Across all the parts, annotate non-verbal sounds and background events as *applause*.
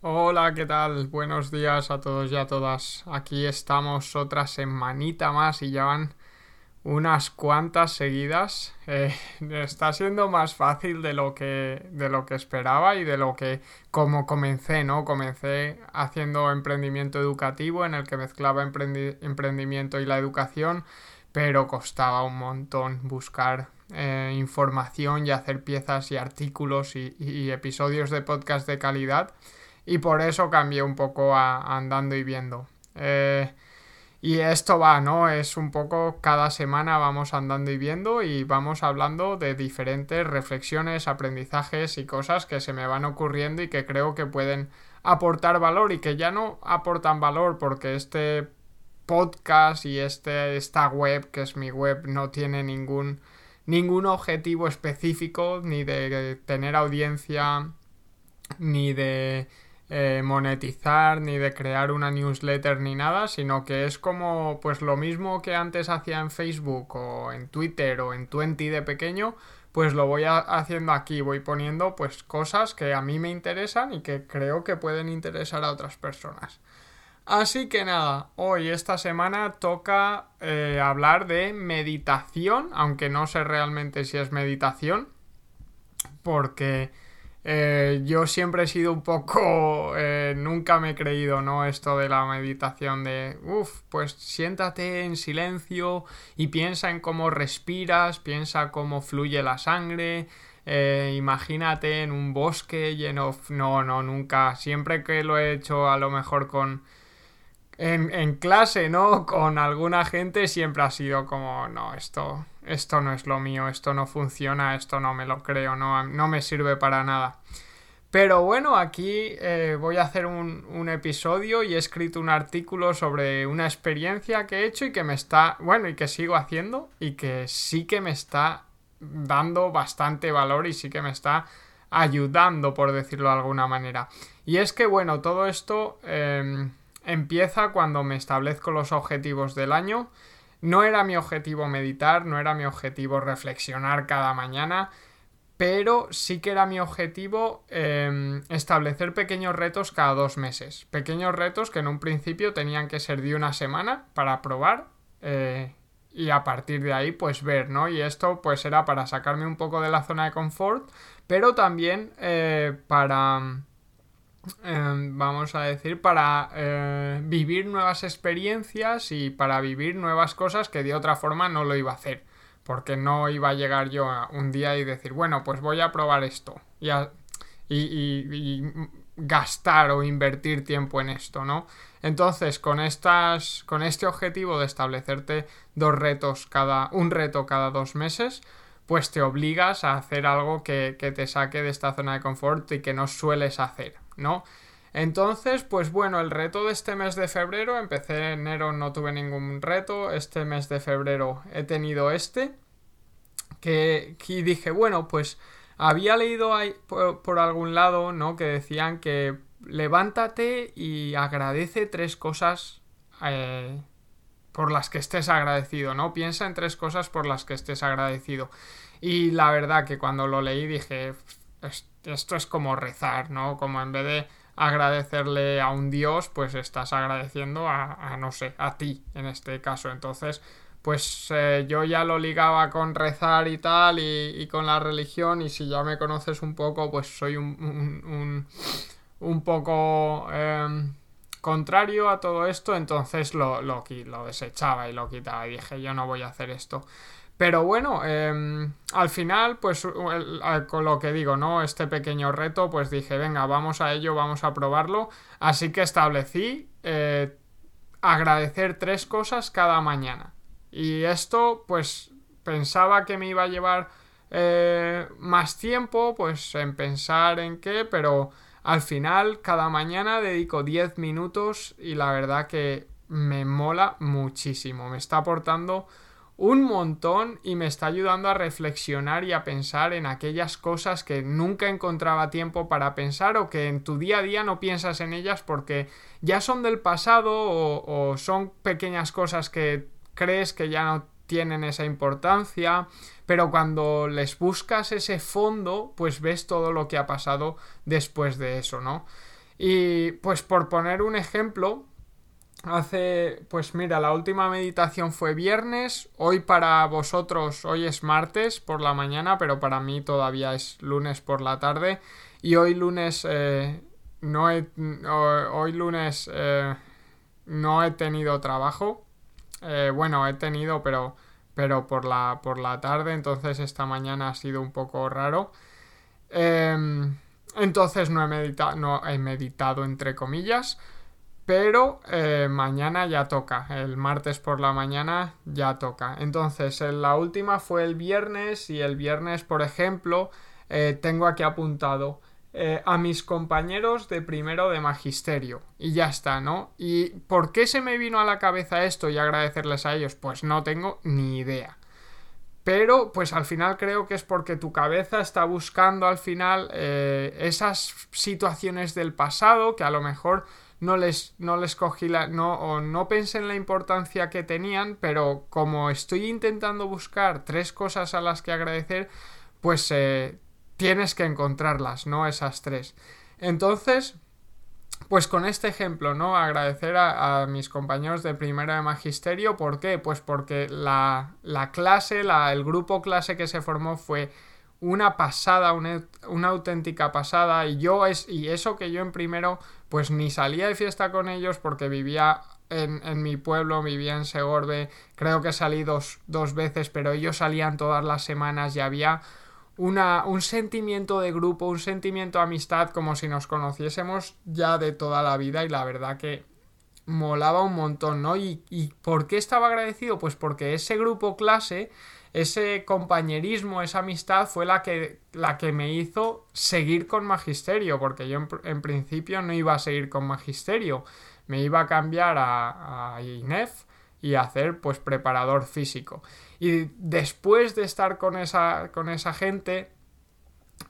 Hola, ¿qué tal? Buenos días a todos y a todas. Aquí estamos otra semanita más y ya van unas cuantas seguidas. Eh, está siendo más fácil de lo que de lo que esperaba y de lo que como comencé, ¿no? Comencé haciendo emprendimiento educativo en el que mezclaba emprendimiento y la educación, pero costaba un montón buscar eh, información y hacer piezas y artículos y episodios de podcast de calidad y por eso cambié un poco a, andando y viendo. Eh, y esto va, ¿no? Es un poco cada semana vamos andando y viendo y vamos hablando de diferentes reflexiones, aprendizajes y cosas que se me van ocurriendo y que creo que pueden aportar valor y que ya no aportan valor porque este podcast y este, esta web, que es mi web, no tiene ningún, ningún objetivo específico, ni de tener audiencia, ni de eh, monetizar ni de crear una newsletter ni nada, sino que es como pues lo mismo que antes hacía en Facebook o en Twitter o en Twenty de pequeño, pues lo voy haciendo aquí, voy poniendo pues cosas que a mí me interesan y que creo que pueden interesar a otras personas. Así que nada, hoy esta semana toca eh, hablar de meditación, aunque no sé realmente si es meditación, porque eh, yo siempre he sido un poco... Eh, nunca me he creído, ¿no? Esto de la meditación de... Uf, pues siéntate en silencio y piensa en cómo respiras, piensa cómo fluye la sangre, eh, imagínate en un bosque lleno... No, no, nunca. Siempre que lo he hecho a lo mejor con... En, clase, ¿no? Con alguna gente siempre ha sido como... No, esto esto no es lo mío, esto no funciona, esto no me lo creo, no, no me sirve para nada. Pero bueno, aquí eh, voy a hacer un, un, episodio y he escrito un artículo sobre una experiencia que he hecho y que me está, bueno, y que sigo haciendo y que sí que me está dando bastante valor y sí que me está ayudando, por decirlo de alguna manera. Y es que, bueno, todo esto em, empieza cuando me establezco los objetivos del año no era mi objetivo meditar, no era mi objetivo reflexionar cada mañana, pero sí que era mi objetivo em, establecer pequeños retos cada dos meses. Pequeños retos que en un principio tenían que ser de una semana para probar eh, y a partir de ahí pues ver, ¿no? Y esto pues era para sacarme un poco de la zona de confort, pero también eh, para Em, vamos a decir, para eh, vivir nuevas experiencias y para vivir nuevas cosas que de otra forma no lo iba a hacer. Porque no iba a llegar yo un día y decir, bueno, pues voy a probar esto. Y, y, gastar o invertir tiempo en esto, ¿no? Entonces, con estas. con este objetivo de establecerte dos retos cada. un reto cada dos meses pues te obligas a hacer algo que, te saque de esta zona de confort y que no sueles hacer, ¿no? Entonces, pues bueno, el reto de este mes de febrero, empecé en enero, no tuve ningún reto, este mes de febrero he tenido este, que, que dije, bueno, pues había leído por, algún lado, ¿no? Que decían que levántate y agradece tres cosas eh, por las que estés agradecido, ¿no? Piensa en tres cosas por las que estés agradecido. Y la verdad que cuando lo leí dije, esto es como rezar, ¿no? Como en vez de agradecerle a un dios, pues estás agradeciendo a, no sé, a ti en este caso. Entonces, pues eh, yo ya lo ligaba con rezar y tal y, con la religión y si ya me conoces un poco, pues soy un, un, un, poco... Em, contrario a todo esto, entonces lo, lo, lo, desechaba y lo quitaba y dije yo no voy a hacer esto. Pero bueno, em, al final, pues con lo que digo, ¿no? Este pequeño reto, pues dije, venga, vamos a ello, vamos a probarlo. Así que establecí eh, agradecer tres cosas cada mañana. Y esto, pues pensaba que me iba a llevar eh, más tiempo, pues en pensar en qué, pero al final, cada mañana dedico 10 minutos y la verdad que me mola muchísimo. Me está aportando un montón y me está ayudando a reflexionar y a pensar en aquellas cosas que nunca encontraba tiempo para pensar o que en tu día a día no piensas en ellas porque ya son del pasado o, o son pequeñas cosas que crees que ya no tienen esa importancia, pero cuando les buscas ese fondo, pues ves todo lo que ha pasado después de eso, ¿no? Y pues por poner un ejemplo, hace, pues mira, la última meditación fue viernes, hoy para vosotros, hoy es martes por la mañana, pero para mí todavía es lunes por la tarde. Y hoy lunes, eh, no he, hoy lunes eh, no he tenido trabajo. Eh, bueno, he tenido, pero, pero por, la, por la tarde, entonces esta mañana ha sido un poco raro. Em, entonces no he, meditado, no he meditado entre comillas. Pero eh, mañana ya toca, el martes por la mañana ya toca. Entonces, la última fue el viernes y el viernes, por ejemplo, eh, tengo aquí apuntado eh, a mis compañeros de primero de magisterio. Y ya está, ¿no? ¿Y por qué se me vino a la cabeza esto y agradecerles a ellos? Pues no tengo ni idea. Pero, pues al final creo que es porque tu cabeza está buscando al final esas situaciones del pasado que a lo mejor no les, no les cogí la. No, o no pensé en la importancia que tenían, pero como estoy intentando buscar tres cosas a las que agradecer, pues eh, tienes que encontrarlas, ¿no? Esas tres. Entonces, pues con este ejemplo, ¿no? Agradecer a, mis compañeros de primera de magisterio. ¿Por qué? Pues porque la, la clase, la, el grupo clase que se formó fue una pasada, una, auténtica pasada. Y yo es, y eso que yo en primero, pues ni salía de fiesta con ellos porque vivía en, en mi pueblo, vivía en Segorbe. Creo que salí dos, dos veces, pero ellos salían todas las semanas y había una, un sentimiento de grupo, un sentimiento de amistad, como si nos conociésemos ya de toda la vida. Y la verdad que molaba un montón, ¿no? ¿Y, y por qué estaba agradecido? Pues porque ese grupo clase ese compañerismo, esa amistad fue la que, la que me hizo seguir con magisterio, porque yo en, principio no iba a seguir con magisterio, me iba a cambiar a, a INEF y a hacer pues preparador físico. Y después de estar con esa, con esa gente,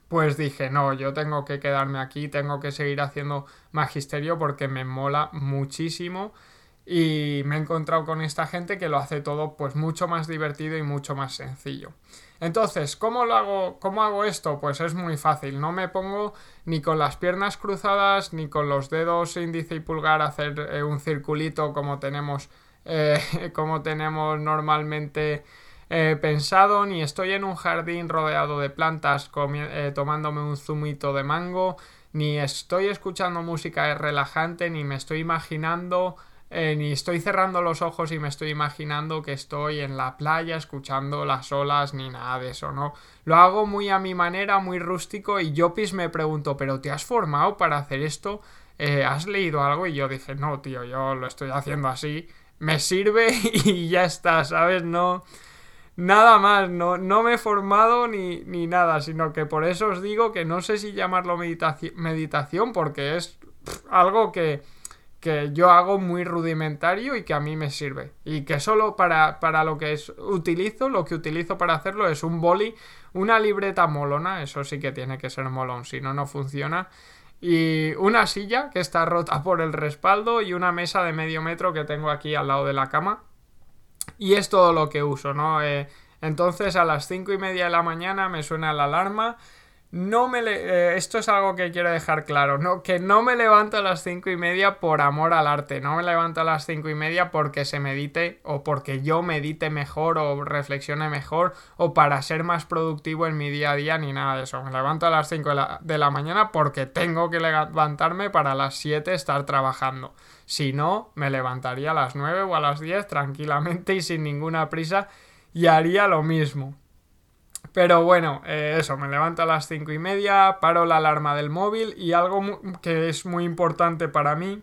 pues dije, no, yo tengo que quedarme aquí, tengo que seguir haciendo magisterio porque me mola muchísimo y me he encontrado con esta gente que lo hace todo pues mucho más divertido y mucho más sencillo. Entonces, ¿cómo lo hago? ¿Cómo hago esto? Pues es muy fácil. No me pongo ni con las piernas cruzadas ni con los dedos índice y pulgar hacer eh, un circulito como tenemos, eh, *laughs* como tenemos normalmente eh, pensado, ni estoy en un jardín rodeado de plantas tomándome un zumito de mango, ni estoy escuchando música relajante, ni me estoy imaginando eh, ni estoy cerrando los ojos y me estoy imaginando que estoy en la playa escuchando las olas ni nada de eso, ¿no? Lo hago muy a mi manera, muy rústico y yo pis me pregunto, ¿pero te has formado para hacer esto? Eh, ¿Has leído algo? Y yo dije, no, tío, yo lo estoy haciendo así, me sirve *laughs* y ya está, ¿sabes? No... Nada más, no, no me he formado ni, ni nada, sino que por eso os digo que no sé si llamarlo meditación porque es algo que que yo hago muy rudimentario y que a mí me sirve. Y que solo para, para lo que es, utilizo, lo que utilizo para hacerlo es un boli, una libreta molona, eso sí que tiene que ser molón, si no, no funciona. Y una silla que está rota *laughs* por el respaldo y una mesa de medio metro que tengo aquí al lado de la cama. Y es todo lo que uso, ¿no? Eh, entonces a las cinco y media de la mañana me suena la alarma no me eh, esto es algo que quiero dejar claro, ¿no? Que no me levanto a las cinco y media por amor al arte, no me levanto a las cinco y media porque se medite o porque yo medite mejor o reflexione mejor o para ser más productivo en mi día a día ni nada de eso. Me levanto a las 5 de la, de la mañana porque tengo que levantarme para las 7 estar trabajando. Si no, me levantaría a las 9 o a las 10 tranquilamente y sin ninguna prisa y haría lo mismo. Pero bueno, eh, eso, me levanto a las cinco y media, paro la alarma del móvil y algo que es muy importante para mí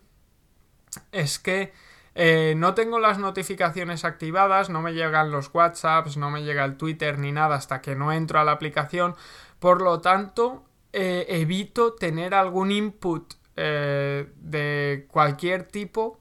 es que eh, no tengo las notificaciones activadas, no me llegan los WhatsApps, no me llega el Twitter ni nada hasta que no entro a la aplicación. Por lo tanto, eh, evito tener algún input de cualquier tipo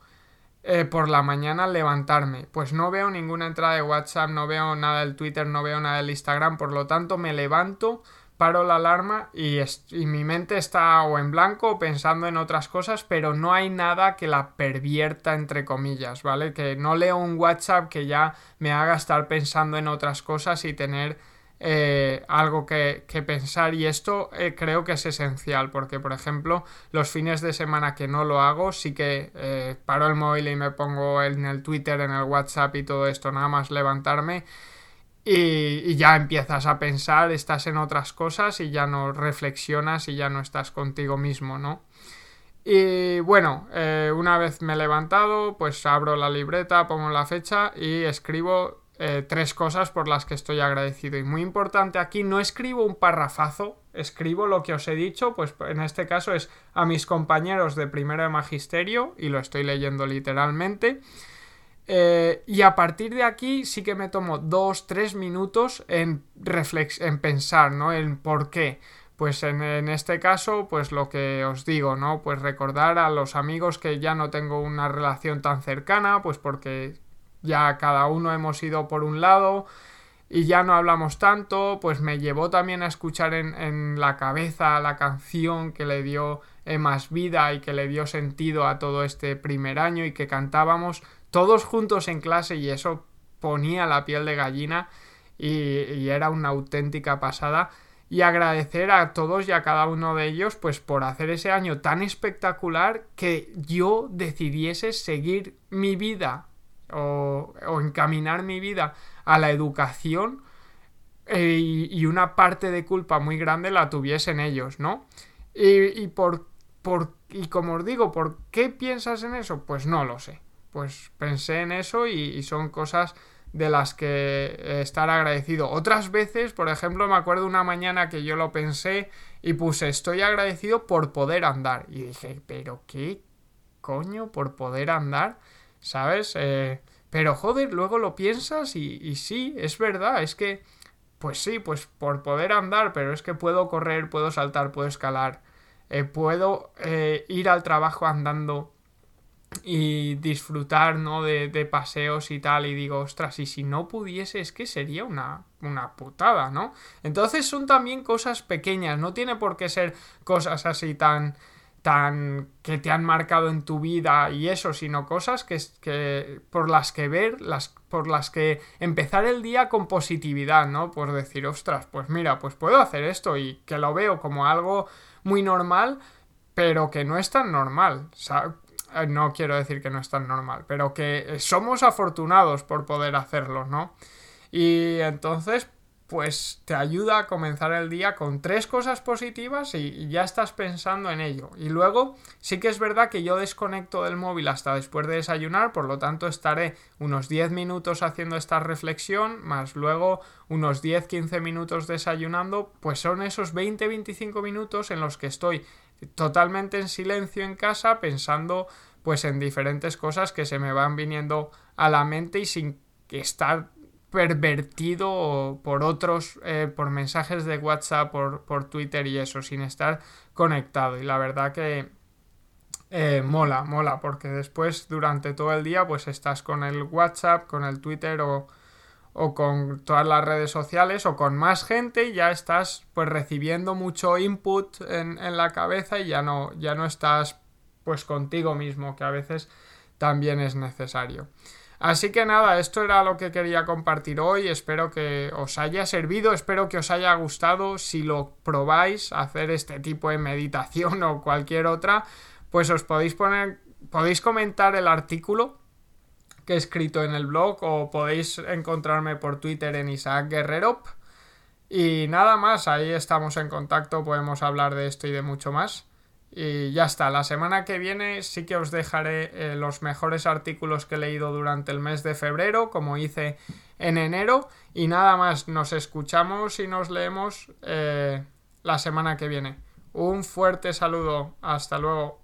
eh, por la mañana levantarme. Pues no veo ninguna entrada de WhatsApp, no veo nada del Twitter, no veo nada del Instagram, por lo tanto me levanto, paro la alarma y, y mi mente está o en blanco o pensando en otras cosas, pero no hay nada que la pervierta entre comillas, ¿vale? Que no leo un WhatsApp que ya me haga estar pensando en otras cosas y tener eh, algo que, pensar y esto eh, creo que es esencial porque por ejemplo los fines de semana que no lo hago sí que eh, paro el móvil y me pongo en el Twitter, en el WhatsApp y todo esto nada más levantarme y, ya empiezas a pensar, estás en otras cosas y ya no reflexionas y ya no estás contigo mismo, ¿no? Y bueno, una vez me he levantado, pues abro la libreta, pongo la fecha y escribo eh, tres cosas por las que estoy agradecido. Y muy importante aquí, no escribo un parrafazo, escribo lo que os he dicho, pues en este caso es a mis compañeros de primero de magisterio, y lo estoy leyendo literalmente. Eh, y a partir de aquí sí que me tomo dos, tres minutos en, reflex en pensar, ¿no? En por qué. Pues en, en, este caso, pues lo que os digo, ¿no? Pues recordar a los amigos que ya no tengo una relación tan cercana, pues porque ya cada uno hemos ido por un lado y ya no hablamos tanto, pues me llevó también a escuchar en, la cabeza la canción que le dio más vida y que le dio sentido a todo este primer año y que cantábamos todos juntos en clase y eso ponía la piel de gallina y, y era una auténtica pasada. Y agradecer a todos y a cada uno de ellos pues por hacer ese año tan espectacular que yo decidiese seguir mi vida o, encaminar mi vida a la educación eh, y, una parte de culpa muy grande la tuviesen ellos, ¿no? Y, por, por, y como os digo, ¿por qué piensas en eso? Pues no lo sé. Pues pensé en eso y, son cosas de las que estar agradecido. Otras veces, por ejemplo, me acuerdo una mañana que yo lo pensé y puse estoy agradecido por poder andar. Y dije, pero ¿qué coño por poder andar? ¿Sabes? Eh, pero joder, luego lo piensas y, sí, es verdad, es que, pues sí, pues por poder andar, pero es que puedo correr, puedo saltar, puedo escalar, eh, puedo eh, ir al trabajo andando y disfrutar, ¿no? De, de, paseos y tal, y digo, ostras, y si no pudiese, es que sería una, una putada, ¿no? Entonces son también cosas pequeñas, no tiene por qué ser cosas así tan tan que te han marcado en tu vida y eso, sino cosas que, que por las que ver, las, por las que empezar el día con positividad, ¿no? Por decir, ostras, pues mira, pues puedo hacer esto y que lo veo como algo muy normal, pero que no es tan normal. Eh, no quiero decir que no es tan normal, pero que somos afortunados por poder hacerlo, ¿no? Y entonces, pues te ayuda a comenzar el día con tres cosas positivas y, ya estás pensando en ello. Y luego sí que es verdad que yo desconecto del móvil hasta después de desayunar, por lo tanto estaré unos 10 minutos haciendo esta reflexión, más luego unos 10-15 minutos desayunando, pues son esos 20-25 minutos en los que estoy totalmente en silencio en casa pensando pues en diferentes cosas que se me van viniendo a la mente y sin estar pervertido por otros, eh, por mensajes de WhatsApp, por, por, Twitter y eso, sin estar conectado. Y la verdad que eh, mola, mola, porque después durante todo el día pues estás con el WhatsApp, con el Twitter o, o con todas las redes sociales o con más gente y ya estás pues recibiendo mucho input en, en la cabeza y ya no, ya no estás pues contigo mismo, que a veces también es necesario. Así que nada, esto era lo que quería compartir hoy. Espero que os haya servido, espero que os haya gustado. Si lo probáis, hacer este tipo de meditación *laughs* o cualquier otra, pues os podéis poner, podéis comentar el artículo que he escrito en el blog o podéis encontrarme por Twitter en Isaac Guerrero. Y nada más, ahí estamos en contacto, podemos hablar de esto y de mucho más. Y ya está, la semana que viene sí que os dejaré eh, los mejores artículos que he leído durante el mes de febrero, como hice en enero. Y nada más, nos escuchamos y nos leemos eh, la semana que viene. Un fuerte saludo, hasta luego.